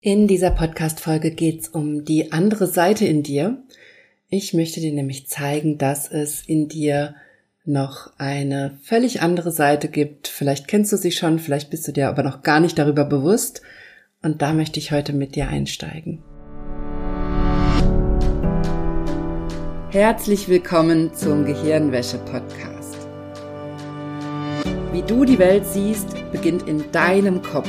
In dieser Podcast-Folge geht's um die andere Seite in dir. Ich möchte dir nämlich zeigen, dass es in dir noch eine völlig andere Seite gibt. Vielleicht kennst du sie schon, vielleicht bist du dir aber noch gar nicht darüber bewusst. Und da möchte ich heute mit dir einsteigen. Herzlich willkommen zum Gehirnwäsche-Podcast. Wie du die Welt siehst, beginnt in deinem Kopf.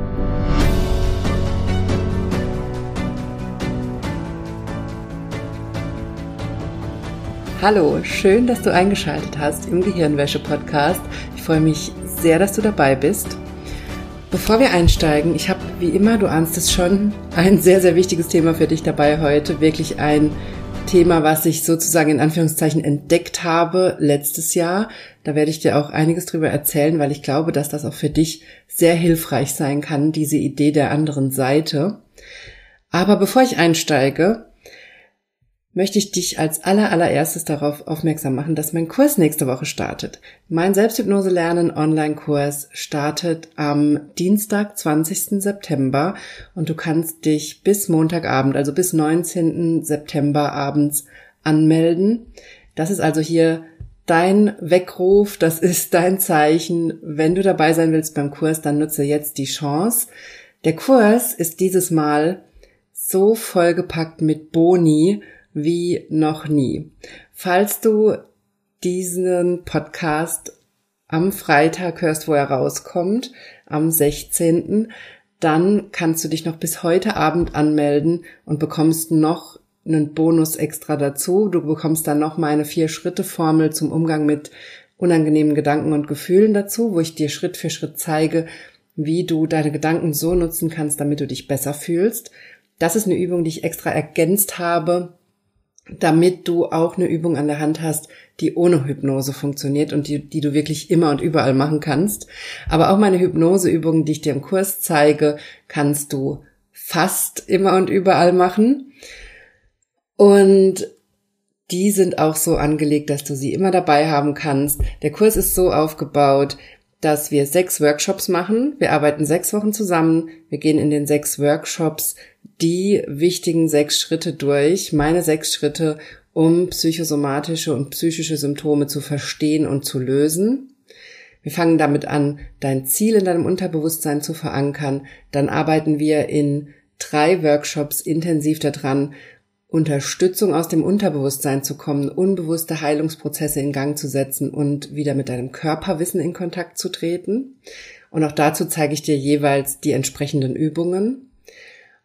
Hallo, schön, dass du eingeschaltet hast im Gehirnwäsche-Podcast. Ich freue mich sehr, dass du dabei bist. Bevor wir einsteigen, ich habe wie immer, du ahnst es schon, ein sehr, sehr wichtiges Thema für dich dabei heute. Wirklich ein Thema, was ich sozusagen in Anführungszeichen entdeckt habe letztes Jahr. Da werde ich dir auch einiges drüber erzählen, weil ich glaube, dass das auch für dich sehr hilfreich sein kann, diese Idee der anderen Seite. Aber bevor ich einsteige, möchte ich dich als aller allererstes darauf aufmerksam machen, dass mein Kurs nächste Woche startet. Mein Selbsthypnose lernen Online-Kurs startet am Dienstag, 20. September und du kannst dich bis Montagabend, also bis 19. September abends anmelden. Das ist also hier dein Weckruf, das ist dein Zeichen. Wenn du dabei sein willst beim Kurs, dann nutze jetzt die Chance. Der Kurs ist dieses Mal so vollgepackt mit Boni, wie noch nie. Falls du diesen Podcast am Freitag hörst, wo er rauskommt, am 16., dann kannst du dich noch bis heute Abend anmelden und bekommst noch einen Bonus extra dazu. Du bekommst dann noch meine Vier-Schritte-Formel zum Umgang mit unangenehmen Gedanken und Gefühlen dazu, wo ich dir Schritt für Schritt zeige, wie du deine Gedanken so nutzen kannst, damit du dich besser fühlst. Das ist eine Übung, die ich extra ergänzt habe damit du auch eine Übung an der Hand hast, die ohne Hypnose funktioniert und die, die du wirklich immer und überall machen kannst. Aber auch meine Hypnoseübungen, die ich dir im Kurs zeige, kannst du fast immer und überall machen. Und die sind auch so angelegt, dass du sie immer dabei haben kannst. Der Kurs ist so aufgebaut, dass wir sechs Workshops machen. Wir arbeiten sechs Wochen zusammen. Wir gehen in den sechs Workshops die wichtigen sechs Schritte durch, meine sechs Schritte, um psychosomatische und psychische Symptome zu verstehen und zu lösen. Wir fangen damit an, dein Ziel in deinem Unterbewusstsein zu verankern. Dann arbeiten wir in drei Workshops intensiv daran, Unterstützung aus dem Unterbewusstsein zu kommen, unbewusste Heilungsprozesse in Gang zu setzen und wieder mit deinem Körperwissen in Kontakt zu treten. Und auch dazu zeige ich dir jeweils die entsprechenden Übungen.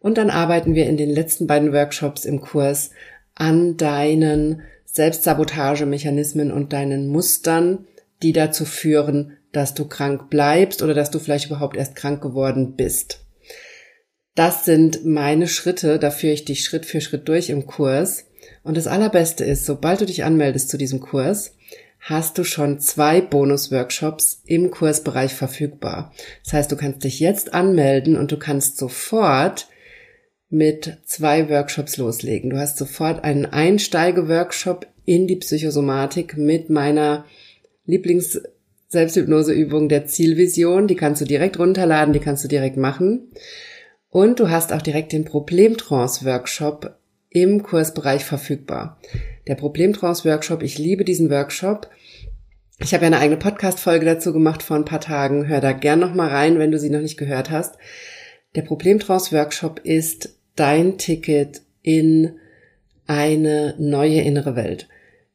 Und dann arbeiten wir in den letzten beiden Workshops im Kurs an deinen Selbstsabotagemechanismen und deinen Mustern, die dazu führen, dass du krank bleibst oder dass du vielleicht überhaupt erst krank geworden bist. Das sind meine Schritte, da führe ich dich Schritt für Schritt durch im Kurs. Und das Allerbeste ist, sobald du dich anmeldest zu diesem Kurs, hast du schon zwei Bonus-Workshops im Kursbereich verfügbar. Das heißt, du kannst dich jetzt anmelden und du kannst sofort mit zwei Workshops loslegen. Du hast sofort einen Einsteige-Workshop in die Psychosomatik mit meiner Lieblings Selbsthypnoseübung der Zielvision. Die kannst du direkt runterladen, die kannst du direkt machen. Und du hast auch direkt den Problemtrance-Workshop im Kursbereich verfügbar. Der Problemtrance-Workshop, ich liebe diesen Workshop. Ich habe ja eine eigene Podcast-Folge dazu gemacht vor ein paar Tagen. Hör da gern noch mal rein, wenn du sie noch nicht gehört hast. Der Problemtrance-Workshop ist dein Ticket in eine neue innere Welt.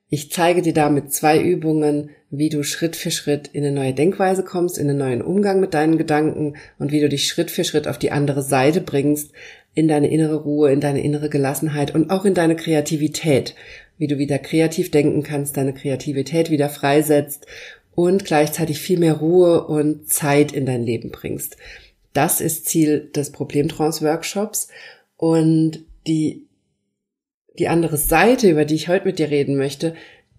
Ich zeige dir damit zwei Übungen, wie du Schritt für Schritt in eine neue Denkweise kommst, in einen neuen Umgang mit deinen Gedanken und wie du dich Schritt für Schritt auf die andere Seite bringst, in deine innere Ruhe, in deine innere Gelassenheit und auch in deine Kreativität, wie du wieder kreativ denken kannst, deine Kreativität wieder freisetzt und gleichzeitig viel mehr Ruhe und Zeit in dein Leben bringst. Das ist Ziel des Problemtrance-Workshops und die, die andere Seite, über die ich heute mit dir reden möchte,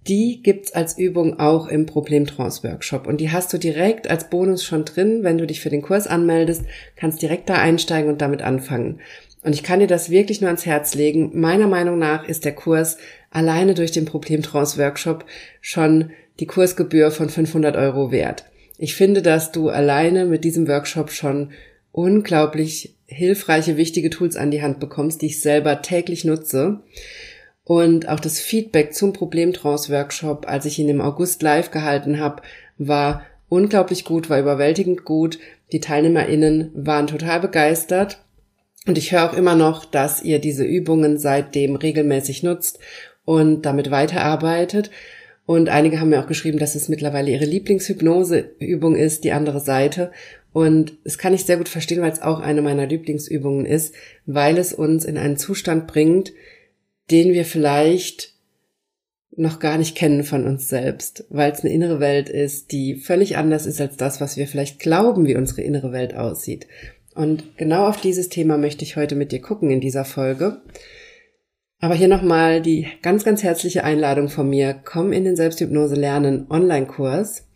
die gibt's als Übung auch im Problemtrance-Workshop. Und die hast du direkt als Bonus schon drin. Wenn du dich für den Kurs anmeldest, kannst direkt da einsteigen und damit anfangen. Und ich kann dir das wirklich nur ans Herz legen. Meiner Meinung nach ist der Kurs alleine durch den Problemtrance-Workshop schon die Kursgebühr von 500 Euro wert. Ich finde, dass du alleine mit diesem Workshop schon unglaublich hilfreiche, wichtige Tools an die Hand bekommst, die ich selber täglich nutze. Und auch das Feedback zum Problemtrance-Workshop, als ich ihn im August live gehalten habe, war unglaublich gut, war überwältigend gut. Die TeilnehmerInnen waren total begeistert. Und ich höre auch immer noch, dass ihr diese Übungen seitdem regelmäßig nutzt und damit weiterarbeitet. Und einige haben mir auch geschrieben, dass es mittlerweile ihre Lieblingshypnoseübung ist, die andere Seite. Und es kann ich sehr gut verstehen, weil es auch eine meiner Lieblingsübungen ist, weil es uns in einen Zustand bringt, den wir vielleicht noch gar nicht kennen von uns selbst, weil es eine innere Welt ist, die völlig anders ist als das, was wir vielleicht glauben, wie unsere innere Welt aussieht. Und genau auf dieses Thema möchte ich heute mit dir gucken in dieser Folge. Aber hier nochmal die ganz, ganz herzliche Einladung von mir. Komm in den Selbsthypnose lernen Online-Kurs.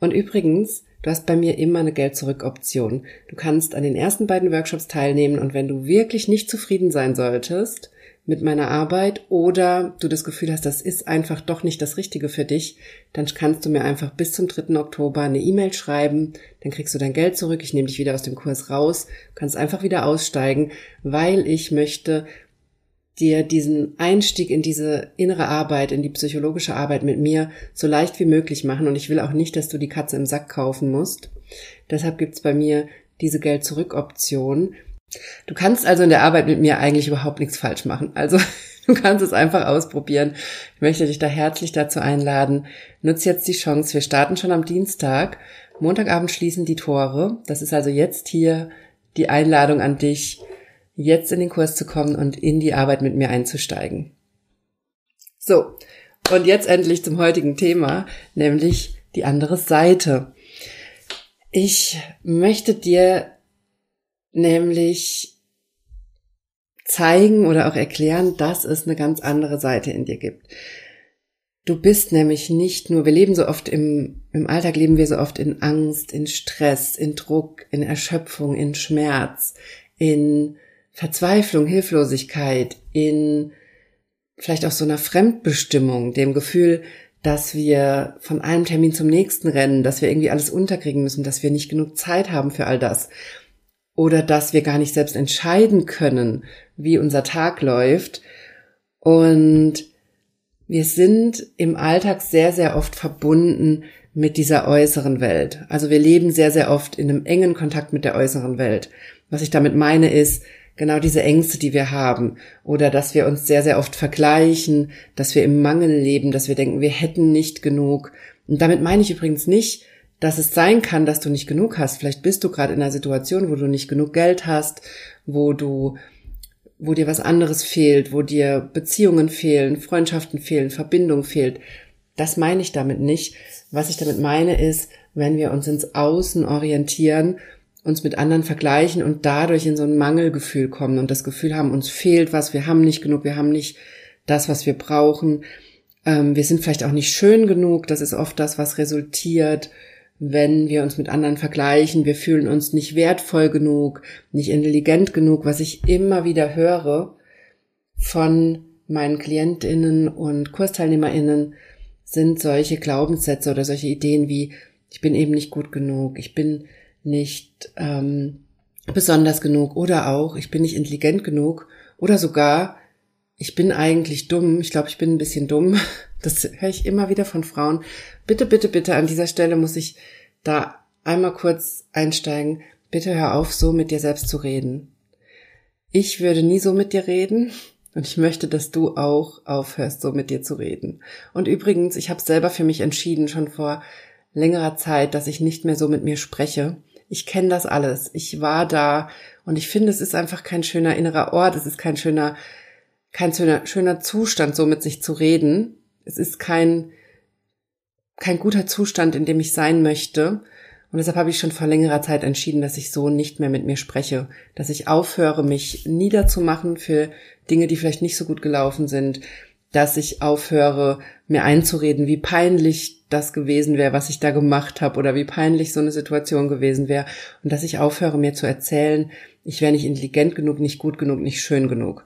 Und übrigens, Du hast bei mir immer eine Geld-Zurück-Option. Du kannst an den ersten beiden Workshops teilnehmen und wenn du wirklich nicht zufrieden sein solltest mit meiner Arbeit oder du das Gefühl hast, das ist einfach doch nicht das Richtige für dich, dann kannst du mir einfach bis zum 3. Oktober eine E-Mail schreiben, dann kriegst du dein Geld zurück, ich nehme dich wieder aus dem Kurs raus, kannst einfach wieder aussteigen, weil ich möchte, dir diesen Einstieg in diese innere Arbeit, in die psychologische Arbeit mit mir so leicht wie möglich machen. Und ich will auch nicht, dass du die Katze im Sack kaufen musst. Deshalb gibt's bei mir diese Geld-Zurück-Option. Du kannst also in der Arbeit mit mir eigentlich überhaupt nichts falsch machen. Also du kannst es einfach ausprobieren. Ich möchte dich da herzlich dazu einladen. Nutz jetzt die Chance. Wir starten schon am Dienstag. Montagabend schließen die Tore. Das ist also jetzt hier die Einladung an dich jetzt in den Kurs zu kommen und in die Arbeit mit mir einzusteigen. So, und jetzt endlich zum heutigen Thema, nämlich die andere Seite. Ich möchte dir nämlich zeigen oder auch erklären, dass es eine ganz andere Seite in dir gibt. Du bist nämlich nicht nur, wir leben so oft im, im Alltag leben wir so oft in Angst, in Stress, in Druck, in Erschöpfung, in Schmerz, in Verzweiflung, Hilflosigkeit, in vielleicht auch so einer Fremdbestimmung, dem Gefühl, dass wir von einem Termin zum nächsten rennen, dass wir irgendwie alles unterkriegen müssen, dass wir nicht genug Zeit haben für all das oder dass wir gar nicht selbst entscheiden können, wie unser Tag läuft. Und wir sind im Alltag sehr, sehr oft verbunden mit dieser äußeren Welt. Also wir leben sehr, sehr oft in einem engen Kontakt mit der äußeren Welt. Was ich damit meine ist, genau diese Ängste, die wir haben oder dass wir uns sehr, sehr oft vergleichen, dass wir im Mangel leben, dass wir denken, wir hätten nicht genug. Und damit meine ich übrigens nicht, dass es sein kann, dass du nicht genug hast. Vielleicht bist du gerade in einer Situation, wo du nicht genug Geld hast, wo du wo dir was anderes fehlt, wo dir Beziehungen fehlen, Freundschaften fehlen, Verbindung fehlt. Das meine ich damit nicht. Was ich damit meine ist, wenn wir uns ins Außen orientieren uns mit anderen vergleichen und dadurch in so ein Mangelgefühl kommen und das Gefühl haben, uns fehlt was, wir haben nicht genug, wir haben nicht das, was wir brauchen. Ähm, wir sind vielleicht auch nicht schön genug. Das ist oft das, was resultiert, wenn wir uns mit anderen vergleichen. Wir fühlen uns nicht wertvoll genug, nicht intelligent genug, was ich immer wieder höre von meinen Klientinnen und Kursteilnehmerinnen sind solche Glaubenssätze oder solche Ideen wie, ich bin eben nicht gut genug, ich bin nicht ähm, besonders genug oder auch, ich bin nicht intelligent genug oder sogar, ich bin eigentlich dumm. Ich glaube, ich bin ein bisschen dumm. Das höre ich immer wieder von Frauen. Bitte, bitte, bitte, an dieser Stelle muss ich da einmal kurz einsteigen. Bitte hör auf, so mit dir selbst zu reden. Ich würde nie so mit dir reden und ich möchte, dass du auch aufhörst, so mit dir zu reden. Und übrigens, ich habe selber für mich entschieden, schon vor längerer Zeit, dass ich nicht mehr so mit mir spreche ich kenne das alles. Ich war da und ich finde, es ist einfach kein schöner innerer Ort. Es ist kein schöner, kein schöner, schöner Zustand, so mit sich zu reden. Es ist kein, kein guter Zustand, in dem ich sein möchte. Und deshalb habe ich schon vor längerer Zeit entschieden, dass ich so nicht mehr mit mir spreche, dass ich aufhöre, mich niederzumachen für Dinge, die vielleicht nicht so gut gelaufen sind, dass ich aufhöre, mir einzureden, wie peinlich das gewesen wäre, was ich da gemacht habe oder wie peinlich so eine Situation gewesen wäre und dass ich aufhöre, mir zu erzählen, ich wäre nicht intelligent genug, nicht gut genug, nicht schön genug.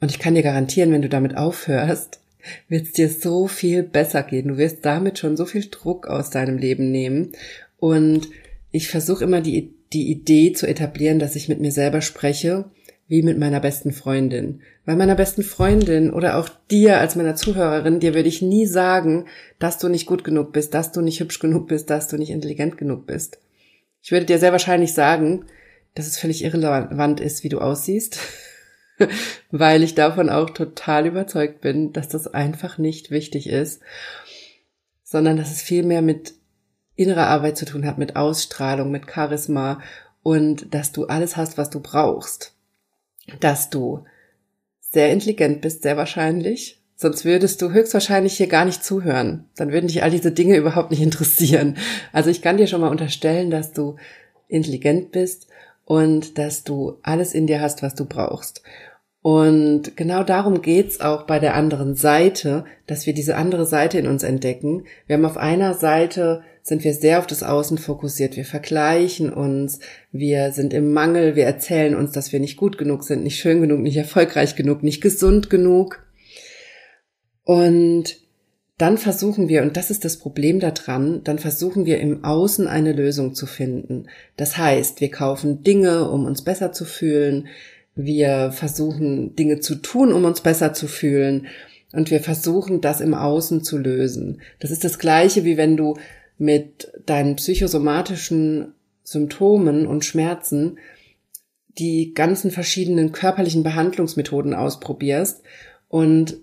Und ich kann dir garantieren, wenn du damit aufhörst, wird es dir so viel besser gehen. Du wirst damit schon so viel Druck aus deinem Leben nehmen. Und ich versuche immer die, die Idee zu etablieren, dass ich mit mir selber spreche wie mit meiner besten Freundin. Bei meiner besten Freundin oder auch dir als meiner Zuhörerin, dir würde ich nie sagen, dass du nicht gut genug bist, dass du nicht hübsch genug bist, dass du nicht intelligent genug bist. Ich würde dir sehr wahrscheinlich sagen, dass es völlig irrelevant ist, wie du aussiehst, weil ich davon auch total überzeugt bin, dass das einfach nicht wichtig ist, sondern dass es viel mehr mit innerer Arbeit zu tun hat, mit Ausstrahlung, mit Charisma und dass du alles hast, was du brauchst dass du sehr intelligent bist, sehr wahrscheinlich. Sonst würdest du höchstwahrscheinlich hier gar nicht zuhören. Dann würden dich all diese Dinge überhaupt nicht interessieren. Also ich kann dir schon mal unterstellen, dass du intelligent bist und dass du alles in dir hast, was du brauchst. Und genau darum geht's auch bei der anderen Seite, dass wir diese andere Seite in uns entdecken. Wir haben auf einer Seite sind wir sehr auf das Außen fokussiert. Wir vergleichen uns, wir sind im Mangel, wir erzählen uns, dass wir nicht gut genug sind, nicht schön genug, nicht erfolgreich genug, nicht gesund genug. Und dann versuchen wir, und das ist das Problem daran, dann versuchen wir im Außen eine Lösung zu finden. Das heißt, wir kaufen Dinge, um uns besser zu fühlen. Wir versuchen Dinge zu tun, um uns besser zu fühlen. Und wir versuchen, das im Außen zu lösen. Das ist das Gleiche, wie wenn du mit deinen psychosomatischen Symptomen und Schmerzen die ganzen verschiedenen körperlichen Behandlungsmethoden ausprobierst und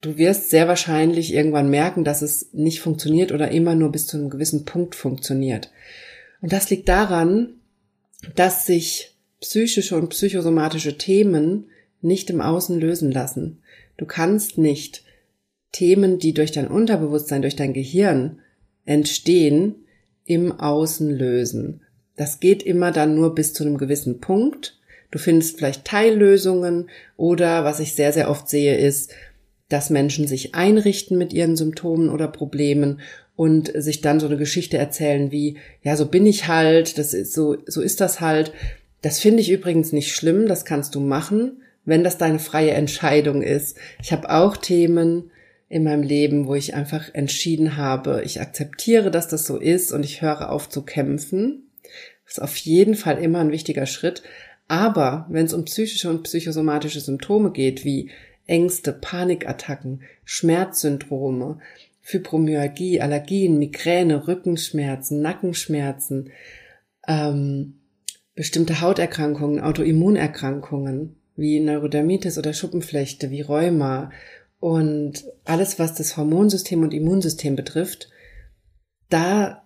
du wirst sehr wahrscheinlich irgendwann merken, dass es nicht funktioniert oder immer nur bis zu einem gewissen Punkt funktioniert. Und das liegt daran, dass sich psychische und psychosomatische Themen nicht im Außen lösen lassen. Du kannst nicht Themen, die durch dein Unterbewusstsein, durch dein Gehirn entstehen, im Außen lösen. Das geht immer dann nur bis zu einem gewissen Punkt. Du findest vielleicht Teillösungen oder was ich sehr, sehr oft sehe, ist, dass Menschen sich einrichten mit ihren Symptomen oder Problemen und sich dann so eine Geschichte erzählen wie, ja, so bin ich halt, das ist so, so ist das halt. Das finde ich übrigens nicht schlimm, das kannst du machen, wenn das deine freie Entscheidung ist. Ich habe auch Themen, in meinem Leben, wo ich einfach entschieden habe, ich akzeptiere, dass das so ist und ich höre auf zu kämpfen. Das ist auf jeden Fall immer ein wichtiger Schritt. Aber wenn es um psychische und psychosomatische Symptome geht, wie Ängste, Panikattacken, Schmerzsyndrome, Fibromyalgie, Allergien, Migräne, Rückenschmerzen, Nackenschmerzen, ähm, bestimmte Hauterkrankungen, Autoimmunerkrankungen wie Neurodermitis oder Schuppenflechte, wie Rheuma und alles, was das Hormonsystem und Immunsystem betrifft, da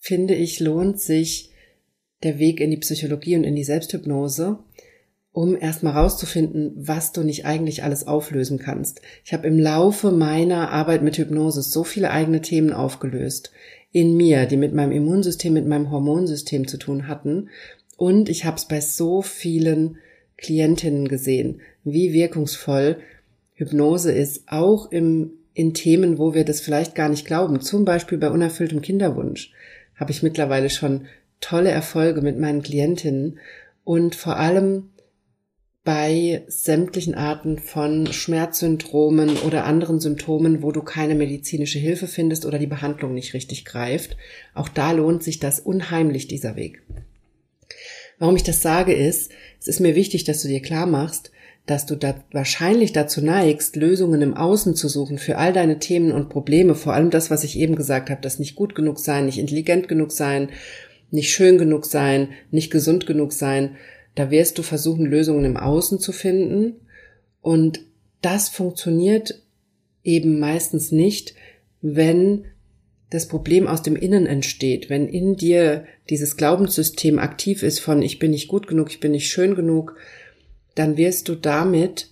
finde ich, lohnt sich der Weg in die Psychologie und in die Selbsthypnose, um erstmal rauszufinden, was du nicht eigentlich alles auflösen kannst. Ich habe im Laufe meiner Arbeit mit Hypnose so viele eigene Themen aufgelöst in mir, die mit meinem Immunsystem, mit meinem Hormonsystem zu tun hatten. Und ich habe es bei so vielen Klientinnen gesehen, wie wirkungsvoll Hypnose ist, auch im, in Themen, wo wir das vielleicht gar nicht glauben. Zum Beispiel bei unerfülltem Kinderwunsch habe ich mittlerweile schon tolle Erfolge mit meinen Klientinnen und vor allem bei sämtlichen Arten von Schmerzsyndromen oder anderen Symptomen, wo du keine medizinische Hilfe findest oder die Behandlung nicht richtig greift. Auch da lohnt sich das unheimlich, dieser Weg. Warum ich das sage ist, es ist mir wichtig, dass du dir klar machst, dass du da wahrscheinlich dazu neigst, Lösungen im Außen zu suchen für all deine Themen und Probleme, vor allem das, was ich eben gesagt habe, das nicht gut genug sein, nicht intelligent genug sein, nicht schön genug sein, nicht gesund genug sein, da wirst du versuchen, Lösungen im Außen zu finden. Und das funktioniert eben meistens nicht, wenn das Problem aus dem Innen entsteht, wenn in dir dieses Glaubenssystem aktiv ist von ich bin nicht gut genug, ich bin nicht schön genug, dann wirst du damit,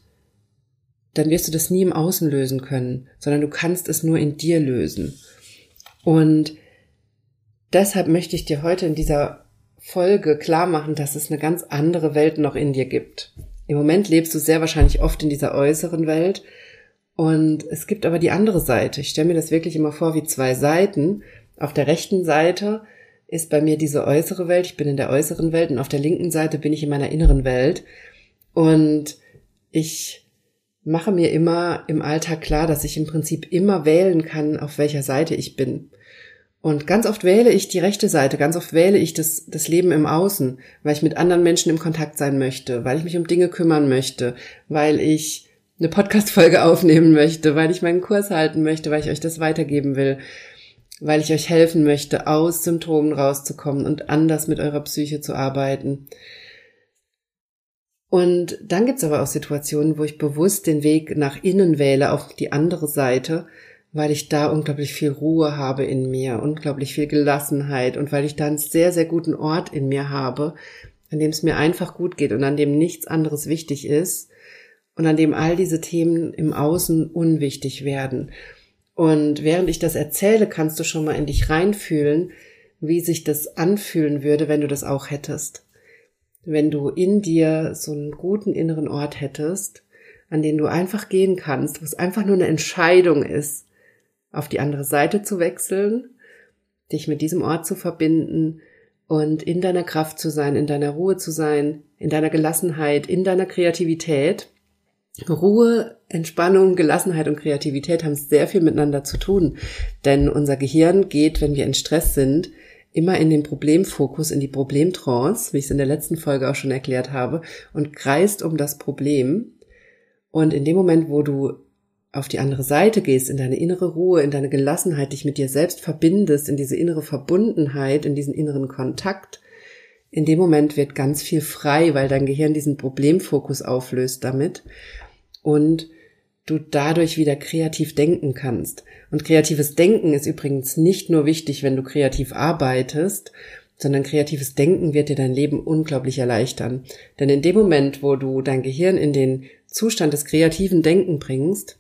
dann wirst du das nie im Außen lösen können, sondern du kannst es nur in dir lösen. Und deshalb möchte ich dir heute in dieser Folge klar machen, dass es eine ganz andere Welt noch in dir gibt. Im Moment lebst du sehr wahrscheinlich oft in dieser äußeren Welt Und es gibt aber die andere Seite. Ich stelle mir das wirklich immer vor wie zwei Seiten. Auf der rechten Seite ist bei mir diese äußere Welt. Ich bin in der äußeren Welt und auf der linken Seite bin ich in meiner inneren Welt. Und ich mache mir immer im Alltag klar, dass ich im Prinzip immer wählen kann, auf welcher Seite ich bin. Und ganz oft wähle ich die rechte Seite, ganz oft wähle ich das, das Leben im Außen, weil ich mit anderen Menschen im Kontakt sein möchte, weil ich mich um Dinge kümmern möchte, weil ich eine Podcast-Folge aufnehmen möchte, weil ich meinen Kurs halten möchte, weil ich euch das weitergeben will, weil ich euch helfen möchte, aus Symptomen rauszukommen und anders mit eurer Psyche zu arbeiten. Und dann gibt's aber auch Situationen, wo ich bewusst den Weg nach innen wähle, auf die andere Seite, weil ich da unglaublich viel Ruhe habe in mir, unglaublich viel Gelassenheit und weil ich da einen sehr, sehr guten Ort in mir habe, an dem es mir einfach gut geht und an dem nichts anderes wichtig ist und an dem all diese Themen im Außen unwichtig werden. Und während ich das erzähle, kannst du schon mal in dich reinfühlen, wie sich das anfühlen würde, wenn du das auch hättest. Wenn du in dir so einen guten inneren Ort hättest, an den du einfach gehen kannst, wo es einfach nur eine Entscheidung ist, auf die andere Seite zu wechseln, dich mit diesem Ort zu verbinden und in deiner Kraft zu sein, in deiner Ruhe zu sein, in deiner Gelassenheit, in deiner Kreativität. Ruhe, Entspannung, Gelassenheit und Kreativität haben sehr viel miteinander zu tun, denn unser Gehirn geht, wenn wir in Stress sind, immer in den Problemfokus, in die Problemtrance, wie ich es in der letzten Folge auch schon erklärt habe, und kreist um das Problem. Und in dem Moment, wo du auf die andere Seite gehst, in deine innere Ruhe, in deine Gelassenheit, dich mit dir selbst verbindest, in diese innere Verbundenheit, in diesen inneren Kontakt, in dem Moment wird ganz viel frei, weil dein Gehirn diesen Problemfokus auflöst damit und du dadurch wieder kreativ denken kannst. Und kreatives Denken ist übrigens nicht nur wichtig, wenn du kreativ arbeitest, sondern kreatives Denken wird dir dein Leben unglaublich erleichtern. Denn in dem Moment, wo du dein Gehirn in den Zustand des kreativen Denken bringst,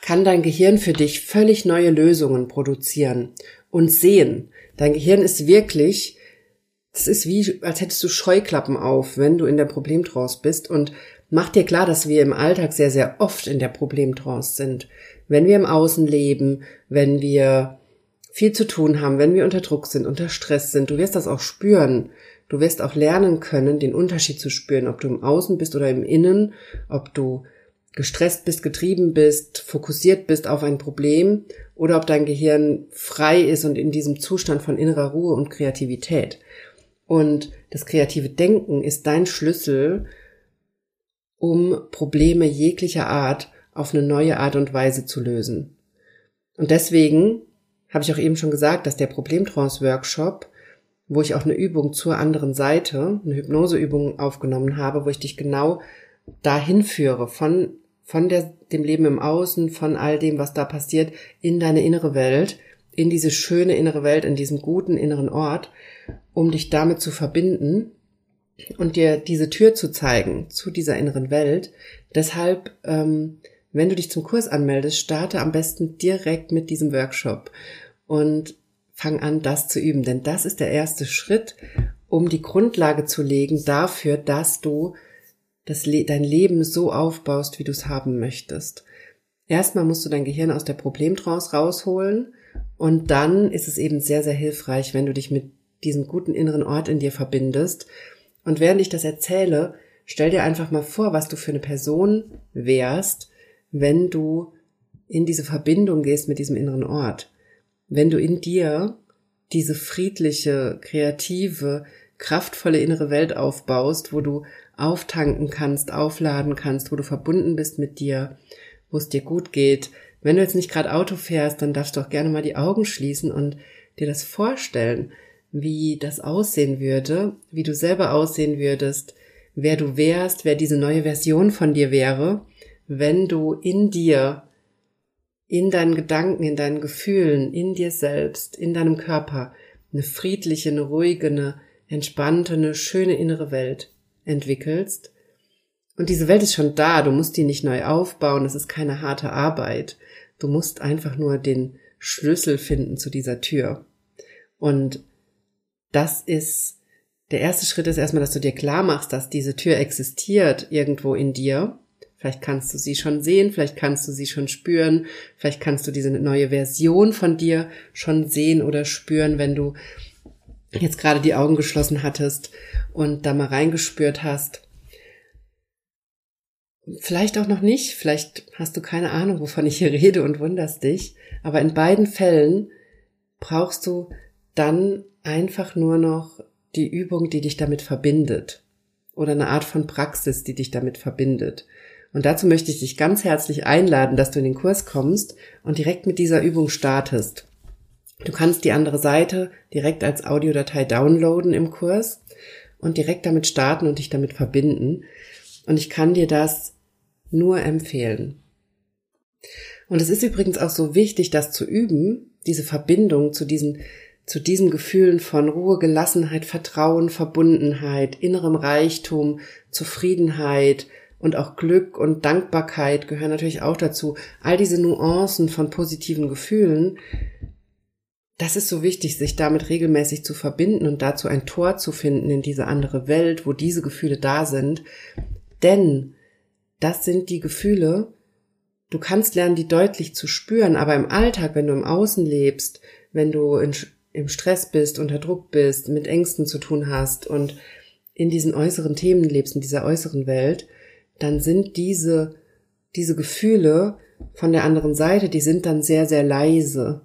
kann dein Gehirn für dich völlig neue Lösungen produzieren und sehen. Dein Gehirn ist wirklich, es ist wie, als hättest du Scheuklappen auf, wenn du in der Problemtrance bist und mach dir klar, dass wir im Alltag sehr, sehr oft in der Problemtrance sind. Wenn wir im Außen leben, wenn wir viel zu tun haben, wenn wir unter Druck sind, unter Stress sind, du wirst das auch spüren. Du wirst auch lernen können, den Unterschied zu spüren, ob du im Außen bist oder im Innen, ob du gestresst bist, getrieben bist, fokussiert bist auf ein Problem oder ob dein Gehirn frei ist und in diesem Zustand von innerer Ruhe und Kreativität. Und das kreative Denken ist dein Schlüssel, um Probleme jeglicher Art auf eine neue Art und Weise zu lösen. Und deswegen habe ich auch eben schon gesagt, dass der Problemtrance-Workshop, wo ich auch eine Übung zur anderen Seite, eine Hypnoseübung aufgenommen habe, wo ich dich genau dahin führe, von von der, dem Leben im Außen, von all dem, was da passiert, in deine innere Welt, in diese schöne innere Welt, in diesem guten inneren Ort, um dich damit zu verbinden und dir diese Tür zu zeigen zu dieser inneren Welt. Deshalb, ähm, wenn du dich zum Kurs anmeldest, starte am besten direkt mit diesem Workshop und fang an, das zu üben, denn das ist der erste Schritt, um die Grundlage zu legen dafür, dass du das Le dein Leben so aufbaust, wie du es haben möchtest. Erstmal musst du dein Gehirn aus der Problemtrance rausholen und dann ist es eben sehr, sehr hilfreich, wenn du dich mit diesem guten inneren Ort in dir verbindest. Und während ich das erzähle, stell dir einfach mal vor, was du für eine Person wärst, wenn du in diese Verbindung gehst mit diesem inneren Ort. Wenn du in dir diese friedliche, kreative, kraftvolle innere Welt aufbaust, wo du auftanken kannst, aufladen kannst, wo du verbunden bist mit dir, wo es dir gut geht. Wenn du jetzt nicht gerade Auto fährst, dann darfst du auch gerne mal die Augen schließen und dir das vorstellen, wie das aussehen würde, wie du selber aussehen würdest, wer du wärst, wer diese neue Version von dir wäre, wenn du in dir, in deinen Gedanken, in deinen Gefühlen, in dir selbst, in deinem Körper eine friedliche, eine ruhige, eine entspannte, eine schöne innere Welt entwickelst. Und diese Welt ist schon da, du musst die nicht neu aufbauen, das ist keine harte Arbeit. Du musst einfach nur den Schlüssel finden zu dieser Tür. Und das ist, der erste Schritt ist erstmal, dass du dir klar machst, dass diese Tür existiert irgendwo in dir, Vielleicht kannst du sie schon sehen, vielleicht kannst du sie schon spüren, vielleicht kannst du diese neue Version von dir schon sehen oder spüren, wenn du jetzt gerade die Augen geschlossen hattest und da mal reingespürt hast. Vielleicht auch noch nicht, vielleicht hast du keine Ahnung, wovon ich hier rede und wunderst dich, aber in beiden Fällen brauchst du dann einfach nur noch die Übung, die dich damit verbindet oder eine Art von Praxis, die dich damit verbindet. Und dazu möchte ich dich ganz herzlich einladen, dass du in den Kurs kommst und direkt mit dieser Übung startest. Du kannst die andere Seite direkt als Audiodatei downloaden im Kurs und direkt damit starten und dich damit verbinden. Und ich kann dir das nur empfehlen. Und es ist übrigens auch so wichtig, das zu üben, diese Verbindung zu diesen, zu diesen Gefühlen von Ruhe, Gelassenheit, Vertrauen, Verbundenheit, innerem Reichtum, Zufriedenheit, und auch Glück und Dankbarkeit gehören natürlich auch dazu. All diese Nuancen von positiven Gefühlen, das ist so wichtig, sich damit regelmäßig zu verbinden und dazu ein Tor zu finden in diese andere Welt, wo diese Gefühle da sind. Denn das sind die Gefühle, du kannst lernen, die deutlich zu spüren, aber im Alltag, wenn du im Außen lebst, wenn du in, im Stress bist, unter Druck bist, mit Ängsten zu tun hast und in diesen äußeren Themen lebst, in dieser äußeren Welt, dann sind diese, diese Gefühle von der anderen Seite, die sind dann sehr, sehr leise.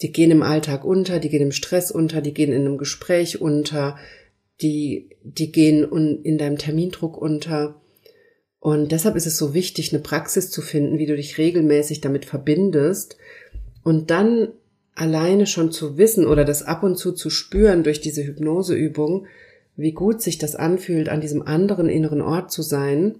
Die gehen im Alltag unter, die gehen im Stress unter, die gehen in einem Gespräch unter, die, die gehen in deinem Termindruck unter. Und deshalb ist es so wichtig, eine Praxis zu finden, wie du dich regelmäßig damit verbindest und dann alleine schon zu wissen oder das ab und zu zu spüren durch diese Hypnoseübung, wie gut sich das anfühlt, an diesem anderen inneren Ort zu sein.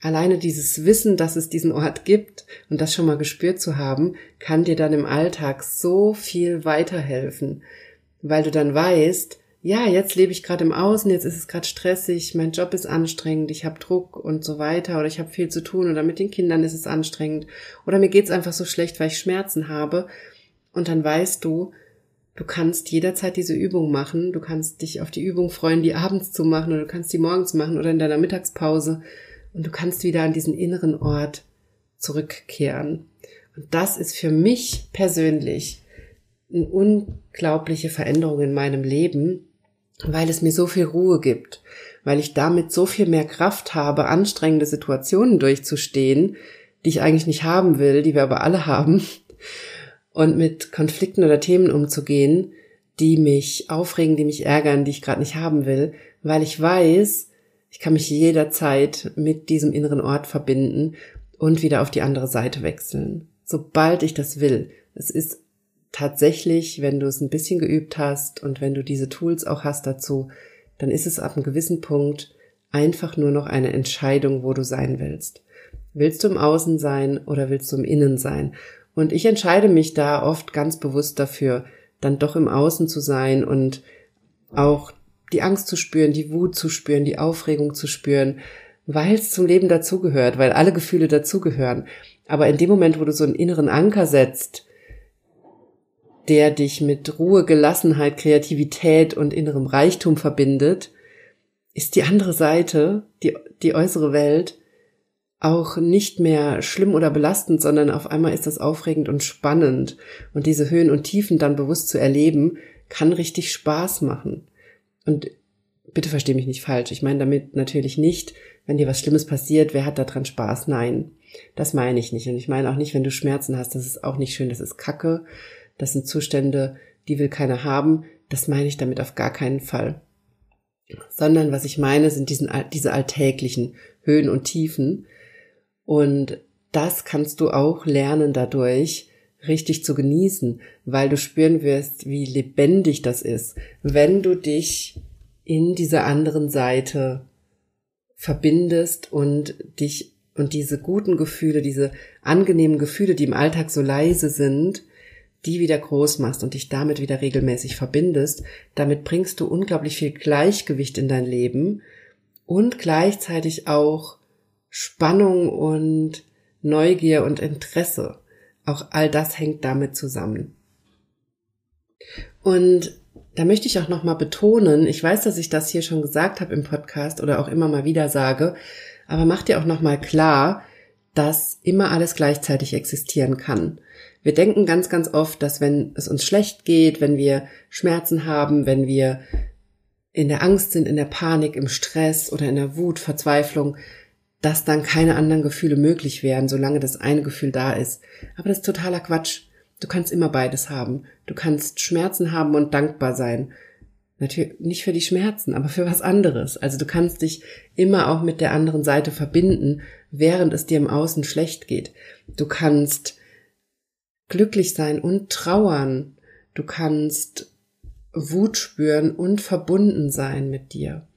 Alleine dieses Wissen, dass es diesen Ort gibt und das schon mal gespürt zu haben, kann dir dann im Alltag so viel weiterhelfen, weil du dann weißt, ja, jetzt lebe ich gerade im Außen, jetzt ist es gerade stressig, mein Job ist anstrengend, ich habe Druck und so weiter oder ich habe viel zu tun oder mit den Kindern ist es anstrengend oder mir geht's einfach so schlecht, weil ich Schmerzen habe und dann weißt du, Du kannst jederzeit diese Übung machen. Du kannst dich auf die Übung freuen, die abends zu machen oder du kannst die morgens machen oder in deiner Mittagspause. Und du kannst wieder an diesen inneren Ort zurückkehren. Und das ist für mich persönlich eine unglaubliche Veränderung in meinem Leben, weil es mir so viel Ruhe gibt, weil ich damit so viel mehr Kraft habe, anstrengende Situationen durchzustehen, die ich eigentlich nicht haben will, die wir aber alle haben und mit Konflikten oder Themen umzugehen, die mich aufregen, die mich ärgern, die ich gerade nicht haben will, weil ich weiß, ich kann mich jederzeit mit diesem inneren Ort verbinden und wieder auf die andere Seite wechseln. Sobald ich das will. Es ist tatsächlich, wenn du es ein bisschen geübt hast und wenn du diese Tools auch hast dazu, dann ist es ab einem gewissen Punkt einfach nur noch eine Entscheidung, wo du sein willst. Willst du im Außen sein oder willst du im Innen sein? Und ich entscheide mich da oft ganz bewusst dafür, dann doch im Außen zu sein und auch die Angst zu spüren, die Wut zu spüren, die Aufregung zu spüren, weil es zum Leben dazugehört, weil alle Gefühle dazugehören. Aber in dem Moment, wo du so einen inneren Anker setzt, der dich mit Ruhe, Gelassenheit, Kreativität und innerem Reichtum verbindet, ist die andere Seite, die, die äußere Welt, auch nicht mehr schlimm oder belastend, sondern auf einmal ist das aufregend und spannend. Und diese Höhen und Tiefen dann bewusst zu erleben, kann richtig Spaß machen. Und bitte versteh mich nicht falsch. Ich meine damit natürlich nicht, wenn dir was Schlimmes passiert, wer hat da dran Spaß? Nein, das meine ich nicht. Und ich meine auch nicht, wenn du Schmerzen hast, das ist auch nicht schön, das ist Kacke. Das sind Zustände, die will keiner haben. Das meine ich damit auf gar keinen Fall. Sondern was ich meine, sind diesen, diese alltäglichen Höhen und Tiefen, und das kannst du auch lernen dadurch, richtig zu genießen, weil du spüren wirst, wie lebendig das ist, wenn du dich in dieser anderen Seite verbindest und dich und diese guten Gefühle, diese angenehmen Gefühle, die im Alltag so leise sind, die wieder groß machst und dich damit wieder regelmäßig verbindest, damit bringst du unglaublich viel Gleichgewicht in dein Leben und gleichzeitig auch Spannung und Neugier und Interesse. Auch all das hängt damit zusammen. Und da möchte ich auch nochmal betonen, ich weiß, dass ich das hier schon gesagt habe im Podcast oder auch immer mal wieder sage, Aber mach dir auch nochmal klar, dass immer alles gleichzeitig existieren kann. Wir denken ganz, ganz oft, dass wenn es uns schlecht geht, wenn wir Schmerzen haben, wenn wir in der Angst sind, in der Panik, im Stress oder in der Wut, Verzweiflung, dass dann keine anderen Gefühle möglich wären, solange das eine Gefühl da ist. Aber das ist totaler Quatsch. Du kannst immer beides haben. Du kannst Schmerzen haben und dankbar sein. Natürlich nicht für die Schmerzen, aber für was anderes. Also du kannst dich immer auch mit der anderen Seite verbinden, während es dir im Außen schlecht geht. Du kannst glücklich sein und trauern. Du kannst Wut spüren und verbunden sein mit dir.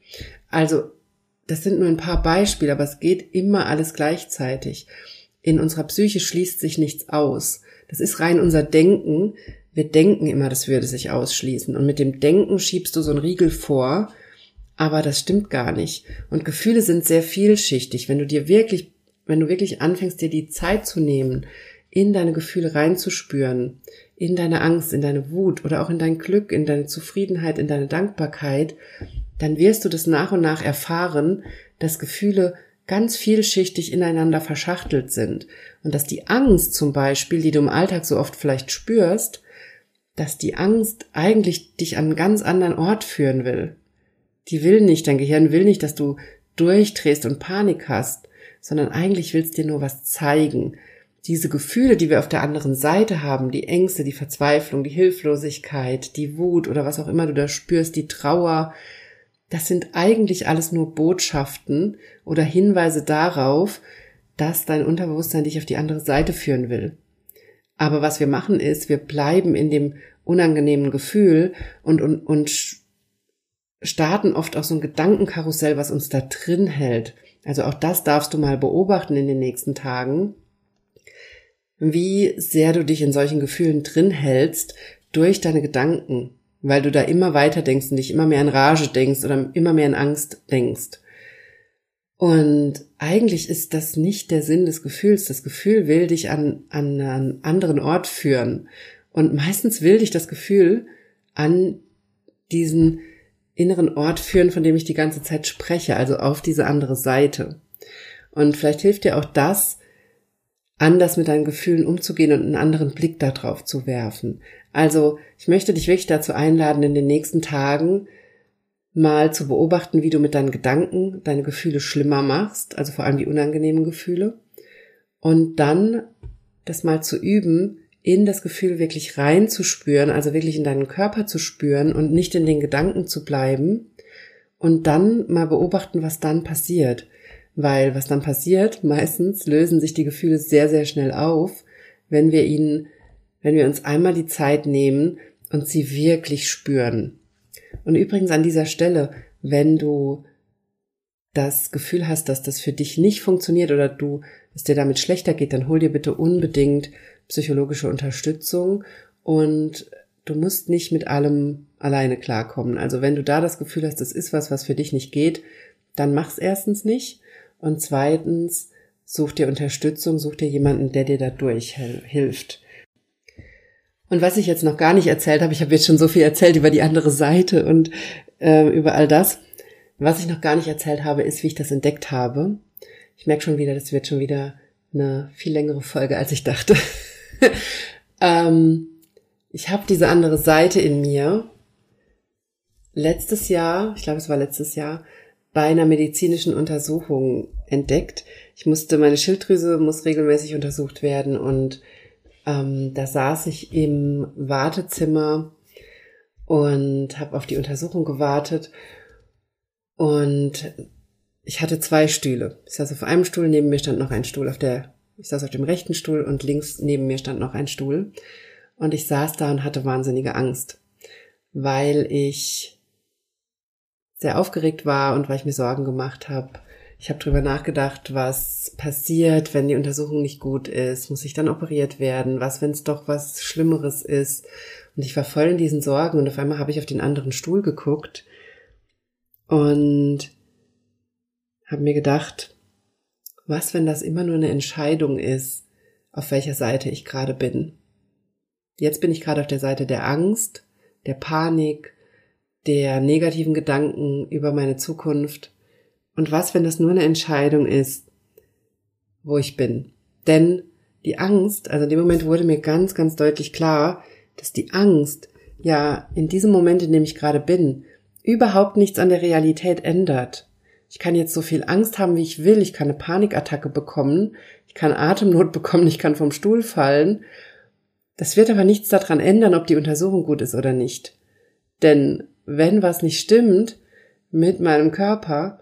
Also, das sind nur ein paar Beispiele, aber es geht immer alles gleichzeitig. In unserer Psyche schließt sich nichts aus. Das ist rein unser Denken. Wir denken immer, das würde sich ausschließen. Und mit dem Denken schiebst du so einen Riegel vor, aber das stimmt gar nicht. Und Gefühle sind sehr vielschichtig. Wenn du dir wirklich, wenn du wirklich anfängst, dir die Zeit zu nehmen, in deine Gefühle reinzuspüren, in deine Angst, in deine Wut oder auch in dein Glück, in deine Zufriedenheit, in deine Dankbarkeit, dann wirst du das nach und nach erfahren, dass Gefühle ganz vielschichtig ineinander verschachtelt sind und dass die Angst zum Beispiel, die du im Alltag so oft vielleicht spürst, dass die Angst eigentlich dich an einen ganz anderen Ort führen will. Die will nicht, dein Gehirn will nicht, dass du durchdrehst und Panik hast, sondern eigentlich willst dir nur was zeigen, diese Gefühle, die wir auf der anderen Seite haben, die Ängste, die Verzweiflung, die Hilflosigkeit, die Wut oder was auch immer du da spürst, die Trauer, das sind eigentlich alles nur Botschaften oder Hinweise darauf, dass dein Unterbewusstsein dich auf die andere Seite führen will. Aber was wir machen ist, wir bleiben in dem unangenehmen Gefühl und, und, und starten oft auch so ein Gedankenkarussell, was uns da drin hält. Also auch das darfst du mal beobachten in den nächsten Tagen wie sehr du dich in solchen Gefühlen drin hältst durch deine Gedanken, weil du da immer weiter denkst und dich immer mehr in Rage denkst oder immer mehr in Angst denkst. Und eigentlich ist das nicht der Sinn des Gefühls. Das Gefühl will dich an, an einen anderen Ort führen. Und meistens will dich das Gefühl an diesen inneren Ort führen, von dem ich die ganze Zeit spreche, also auf diese andere Seite. Und vielleicht hilft dir auch das, anders mit deinen Gefühlen umzugehen und einen anderen Blick darauf zu werfen. Also ich möchte dich wirklich dazu einladen, in den nächsten Tagen mal zu beobachten, wie du mit deinen Gedanken deine Gefühle schlimmer machst, also vor allem die unangenehmen Gefühle. Und dann das mal zu üben, in das Gefühl wirklich reinzuspüren, also wirklich in deinen Körper zu spüren und nicht in den Gedanken zu bleiben. Und dann mal beobachten, was dann passiert. Weil was dann passiert, meistens lösen sich die Gefühle sehr, sehr schnell auf, wenn wir ihnen, wenn wir uns einmal die Zeit nehmen und sie wirklich spüren. Und übrigens an dieser Stelle, wenn du das Gefühl hast, dass das für dich nicht funktioniert oder du, es dir damit schlechter geht, dann hol dir bitte unbedingt psychologische Unterstützung und du musst nicht mit allem alleine klarkommen. Also wenn du da das Gefühl hast, das ist was, was für dich nicht geht, dann mach's erstens nicht und zweitens, such dir Unterstützung, such dir jemanden, der dir dadurch hilft. Und was ich jetzt noch gar nicht erzählt habe, ich habe jetzt schon so viel erzählt über die andere Seite und äh, über all das. Was ich noch gar nicht erzählt habe, ist, wie ich das entdeckt habe. Ich merke schon wieder, das wird schon wieder eine viel längere Folge, als ich dachte. ähm, ich habe diese andere Seite in mir letztes Jahr, ich glaube es war letztes Jahr, bei einer medizinischen Untersuchung entdeckt. Ich musste, meine Schilddrüse muss regelmäßig untersucht werden und ähm, da saß ich im Wartezimmer und habe auf die Untersuchung gewartet und ich hatte zwei Stühle. Ich saß auf einem Stuhl, neben mir stand noch ein Stuhl auf der, ich saß auf dem rechten Stuhl und links neben mir stand noch ein Stuhl. Und ich saß da und hatte wahnsinnige Angst, weil ich sehr aufgeregt war und weil ich mir Sorgen gemacht habe. Ich habe drüber nachgedacht, was passiert, wenn die Untersuchung nicht gut ist. Muss ich dann operiert werden? Was, wenn es doch was Schlimmeres ist? Und ich war voll in diesen Sorgen und auf einmal habe ich auf den anderen Stuhl geguckt und habe mir gedacht, was, wenn das immer nur eine Entscheidung ist, auf welcher Seite ich gerade bin? Jetzt bin ich gerade auf der Seite der Angst, der Panik, der negativen Gedanken über meine Zukunft. Und was, wenn das nur eine Entscheidung ist, wo ich bin? Denn die Angst, also in dem Moment wurde mir ganz, ganz deutlich klar, dass die Angst ja in diesem Moment, in dem ich gerade bin, überhaupt nichts an der Realität ändert. Ich kann jetzt so viel Angst haben, wie ich will. Ich kann eine Panikattacke bekommen. Ich kann Atemnot bekommen. Ich kann vom Stuhl fallen. Das wird aber nichts daran ändern, ob die Untersuchung gut ist oder nicht. Denn wenn was nicht stimmt mit meinem Körper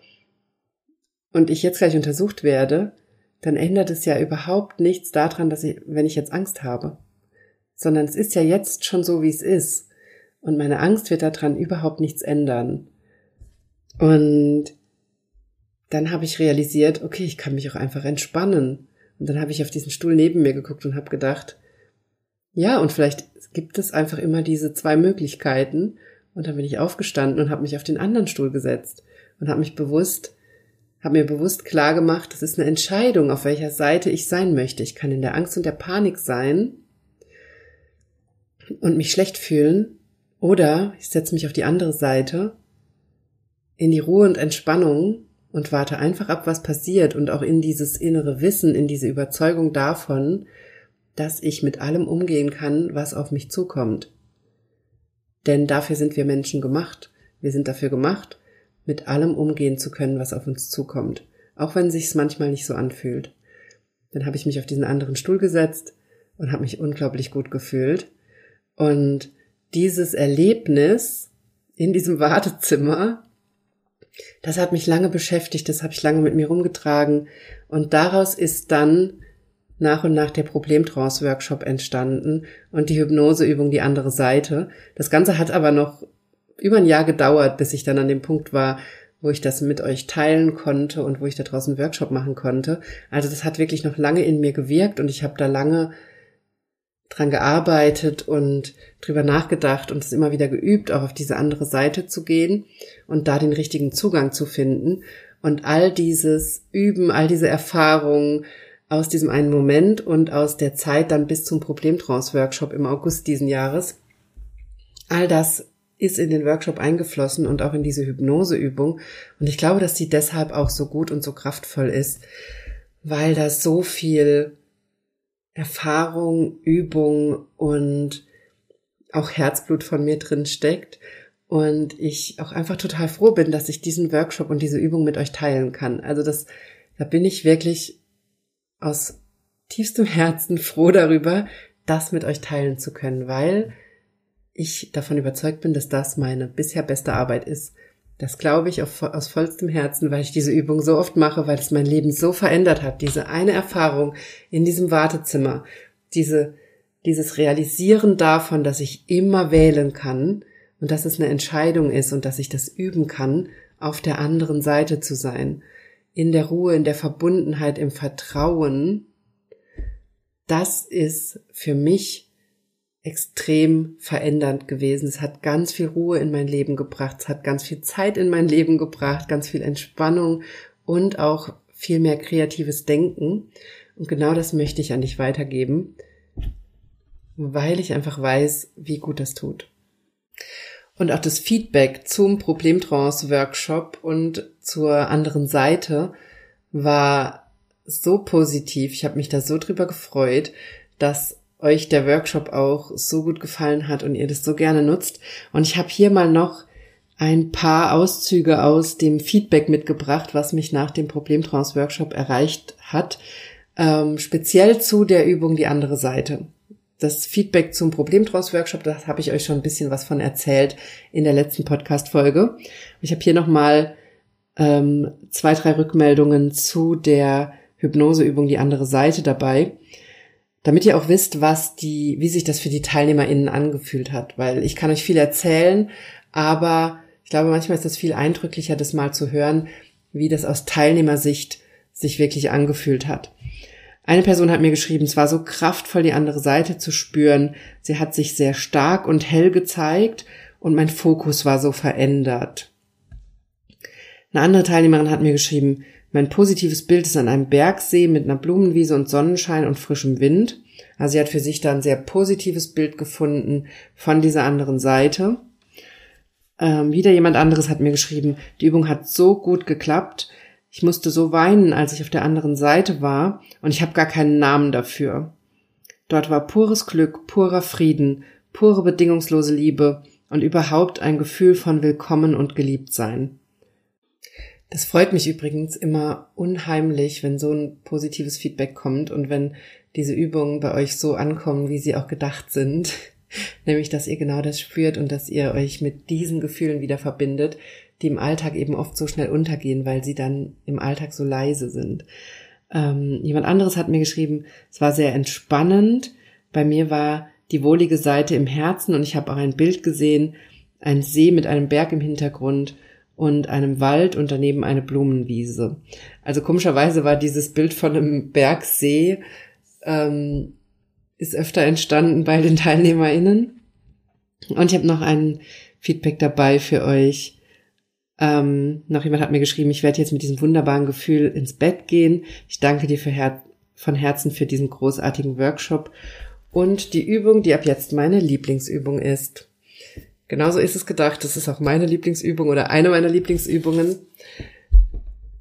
und ich jetzt gleich untersucht werde, dann ändert es ja überhaupt nichts daran, dass ich, wenn ich jetzt Angst habe. Sondern es ist ja jetzt schon so, wie es ist. Und meine Angst wird daran überhaupt nichts ändern. Und dann habe ich realisiert, okay, ich kann mich auch einfach entspannen. Und dann habe ich auf diesen Stuhl neben mir geguckt und habe gedacht, ja, und vielleicht gibt es einfach immer diese zwei Möglichkeiten. Und dann bin ich aufgestanden und habe mich auf den anderen Stuhl gesetzt und habe mich bewusst habe mir bewusst klar gemacht, das ist eine Entscheidung, auf welcher Seite ich sein möchte. Ich kann in der Angst und der Panik sein und mich schlecht fühlen oder ich setze mich auf die andere Seite in die Ruhe und Entspannung und warte einfach ab, was passiert und auch in dieses innere Wissen, in diese Überzeugung davon, dass ich mit allem umgehen kann, was auf mich zukommt. Denn dafür sind wir Menschen gemacht. Wir sind dafür gemacht, mit allem umgehen zu können, was auf uns zukommt, auch wenn sich's manchmal nicht so anfühlt. Dann habe ich mich auf diesen anderen Stuhl gesetzt und habe mich unglaublich gut gefühlt. Und dieses Erlebnis in diesem Wartezimmer, das hat mich lange beschäftigt, das habe ich lange mit mir rumgetragen. Und daraus ist dann nach und nach der Problemtrance-Workshop entstanden und die Hypnoseübung die andere Seite. Das Ganze hat aber noch über ein Jahr gedauert, bis ich dann an dem Punkt war, wo ich das mit euch teilen konnte und wo ich da draußen Workshop machen konnte. Also das hat wirklich noch lange in mir gewirkt und ich habe da lange dran gearbeitet und drüber nachgedacht und es immer wieder geübt, auch auf diese andere Seite zu gehen und da den richtigen Zugang zu finden. Und all dieses Üben, all diese Erfahrungen aus diesem einen Moment und aus der Zeit dann bis zum Problemtrance-Workshop im August diesen Jahres, all das ist in den Workshop eingeflossen und auch in diese Hypnoseübung. Und ich glaube, dass sie deshalb auch so gut und so kraftvoll ist, weil da so viel Erfahrung, Übung und auch Herzblut von mir drin steckt. Und ich auch einfach total froh bin, dass ich diesen Workshop und diese Übung mit euch teilen kann. Also das, da bin ich wirklich aus tiefstem Herzen froh darüber, das mit euch teilen zu können, weil ich davon überzeugt bin, dass das meine bisher beste Arbeit ist. Das glaube ich auf, aus vollstem Herzen, weil ich diese Übung so oft mache, weil es mein Leben so verändert hat. Diese eine Erfahrung in diesem Wartezimmer, diese, dieses Realisieren davon, dass ich immer wählen kann und dass es eine Entscheidung ist und dass ich das üben kann, auf der anderen Seite zu sein, in der Ruhe, in der Verbundenheit, im Vertrauen, das ist für mich extrem verändernd gewesen. Es hat ganz viel Ruhe in mein Leben gebracht, es hat ganz viel Zeit in mein Leben gebracht, ganz viel Entspannung und auch viel mehr kreatives Denken. Und genau das möchte ich an dich weitergeben, weil ich einfach weiß, wie gut das tut. Und auch das Feedback zum Problemtrance-Workshop und zur anderen Seite war so positiv. Ich habe mich da so drüber gefreut, dass euch der Workshop auch so gut gefallen hat und ihr das so gerne nutzt. Und ich habe hier mal noch ein paar Auszüge aus dem Feedback mitgebracht, was mich nach dem Problemtrance-Workshop erreicht hat, ähm, speziell zu der Übung die andere Seite. Das Feedback zum Problemtrance-Workshop, da habe ich euch schon ein bisschen was von erzählt in der letzten Podcast-Folge. Ich habe hier nochmal ähm, zwei, drei Rückmeldungen zu der Hypnoseübung die andere Seite dabei damit ihr auch wisst, was die, wie sich das für die TeilnehmerInnen angefühlt hat. Weil ich kann euch viel erzählen, aber ich glaube, manchmal ist das viel eindrücklicher, das mal zu hören, wie das aus Teilnehmersicht sich wirklich angefühlt hat. Eine Person hat mir geschrieben, es war so kraftvoll, die andere Seite zu spüren. Sie hat sich sehr stark und hell gezeigt und mein Fokus war so verändert. Eine andere Teilnehmerin hat mir geschrieben, mein positives Bild ist an einem Bergsee mit einer Blumenwiese und Sonnenschein und frischem Wind. Also sie hat für sich da ein sehr positives Bild gefunden von dieser anderen Seite. Ähm, wieder jemand anderes hat mir geschrieben, die Übung hat so gut geklappt. Ich musste so weinen, als ich auf der anderen Seite war, und ich habe gar keinen Namen dafür. Dort war pures Glück, purer Frieden, pure bedingungslose Liebe und überhaupt ein Gefühl von Willkommen und Geliebtsein. Das freut mich übrigens immer unheimlich, wenn so ein positives Feedback kommt und wenn diese Übungen bei euch so ankommen, wie sie auch gedacht sind. Nämlich, dass ihr genau das spürt und dass ihr euch mit diesen Gefühlen wieder verbindet, die im Alltag eben oft so schnell untergehen, weil sie dann im Alltag so leise sind. Ähm, jemand anderes hat mir geschrieben, es war sehr entspannend. Bei mir war die wohlige Seite im Herzen und ich habe auch ein Bild gesehen, ein See mit einem Berg im Hintergrund und einem Wald und daneben eine Blumenwiese. Also komischerweise war dieses Bild von einem Bergsee ähm, ist öfter entstanden bei den TeilnehmerInnen. Und ich habe noch ein Feedback dabei für euch. Ähm, noch jemand hat mir geschrieben, ich werde jetzt mit diesem wunderbaren Gefühl ins Bett gehen. Ich danke dir Her von Herzen für diesen großartigen Workshop und die Übung, die ab jetzt meine Lieblingsübung ist. Genauso ist es gedacht. Das ist auch meine Lieblingsübung oder eine meiner Lieblingsübungen.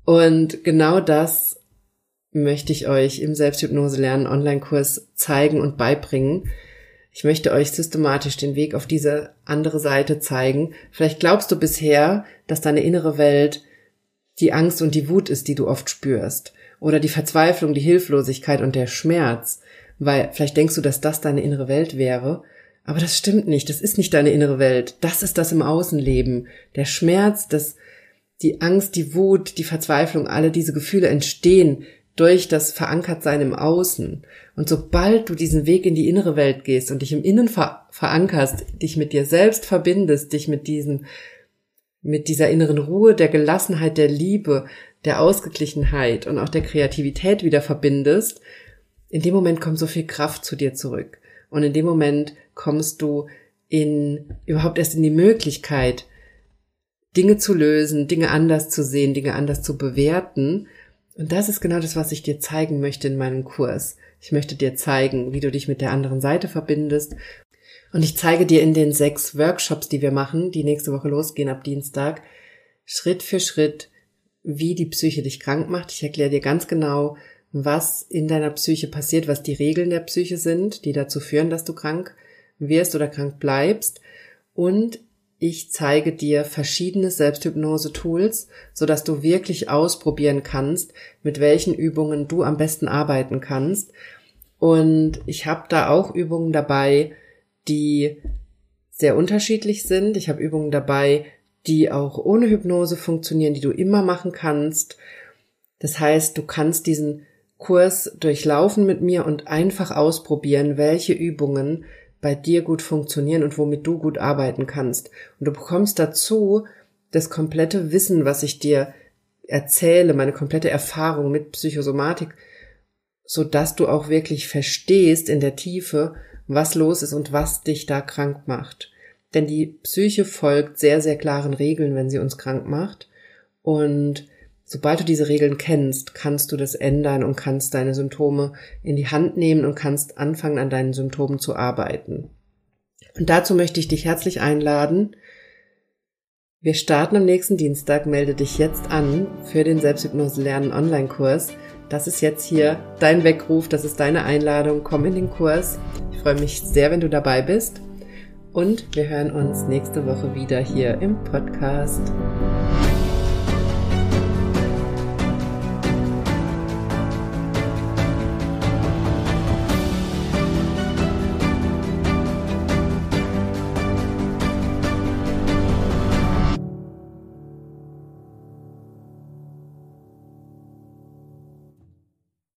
Und genau das möchte ich euch im Selbsthypnose lernen Online-Kurs zeigen und beibringen. Ich möchte euch systematisch den Weg auf diese andere Seite zeigen. Vielleicht glaubst du bisher, dass deine innere Welt die Angst und die Wut ist, die du oft spürst. Oder die Verzweiflung, die Hilflosigkeit und der Schmerz. Weil vielleicht denkst du, dass das deine innere Welt wäre. Aber das stimmt nicht. Das ist nicht deine innere Welt. Das ist das im Außenleben. Der Schmerz, das, die Angst, die Wut, die Verzweiflung, alle diese Gefühle entstehen durch das Verankertsein im Außen. Und sobald du diesen Weg in die innere Welt gehst und dich im Innen ver verankerst, dich mit dir selbst verbindest, dich mit diesem, mit dieser inneren Ruhe, der Gelassenheit, der Liebe, der Ausgeglichenheit und auch der Kreativität wieder verbindest, in dem Moment kommt so viel Kraft zu dir zurück. Und in dem Moment kommst du in, überhaupt erst in die Möglichkeit, Dinge zu lösen, Dinge anders zu sehen, Dinge anders zu bewerten. Und das ist genau das, was ich dir zeigen möchte in meinem Kurs. Ich möchte dir zeigen, wie du dich mit der anderen Seite verbindest. Und ich zeige dir in den sechs Workshops, die wir machen, die nächste Woche losgehen ab Dienstag, Schritt für Schritt, wie die Psyche dich krank macht. Ich erkläre dir ganz genau, was in deiner Psyche passiert, was die Regeln der Psyche sind, die dazu führen, dass du krank wirst oder krank bleibst. Und ich zeige dir verschiedene Selbsthypnose-Tools, sodass du wirklich ausprobieren kannst, mit welchen Übungen du am besten arbeiten kannst. Und ich habe da auch Übungen dabei, die sehr unterschiedlich sind. Ich habe Übungen dabei, die auch ohne Hypnose funktionieren, die du immer machen kannst. Das heißt, du kannst diesen Kurs durchlaufen mit mir und einfach ausprobieren, welche Übungen bei dir gut funktionieren und womit du gut arbeiten kannst. Und du bekommst dazu das komplette Wissen, was ich dir erzähle, meine komplette Erfahrung mit Psychosomatik, so dass du auch wirklich verstehst in der Tiefe, was los ist und was dich da krank macht. Denn die Psyche folgt sehr, sehr klaren Regeln, wenn sie uns krank macht. Und Sobald du diese Regeln kennst, kannst du das ändern und kannst deine Symptome in die Hand nehmen und kannst anfangen, an deinen Symptomen zu arbeiten. Und dazu möchte ich dich herzlich einladen. Wir starten am nächsten Dienstag. Melde dich jetzt an für den Selbsthypnose lernen Online-Kurs. Das ist jetzt hier dein Weckruf, das ist deine Einladung. Komm in den Kurs. Ich freue mich sehr, wenn du dabei bist. Und wir hören uns nächste Woche wieder hier im Podcast.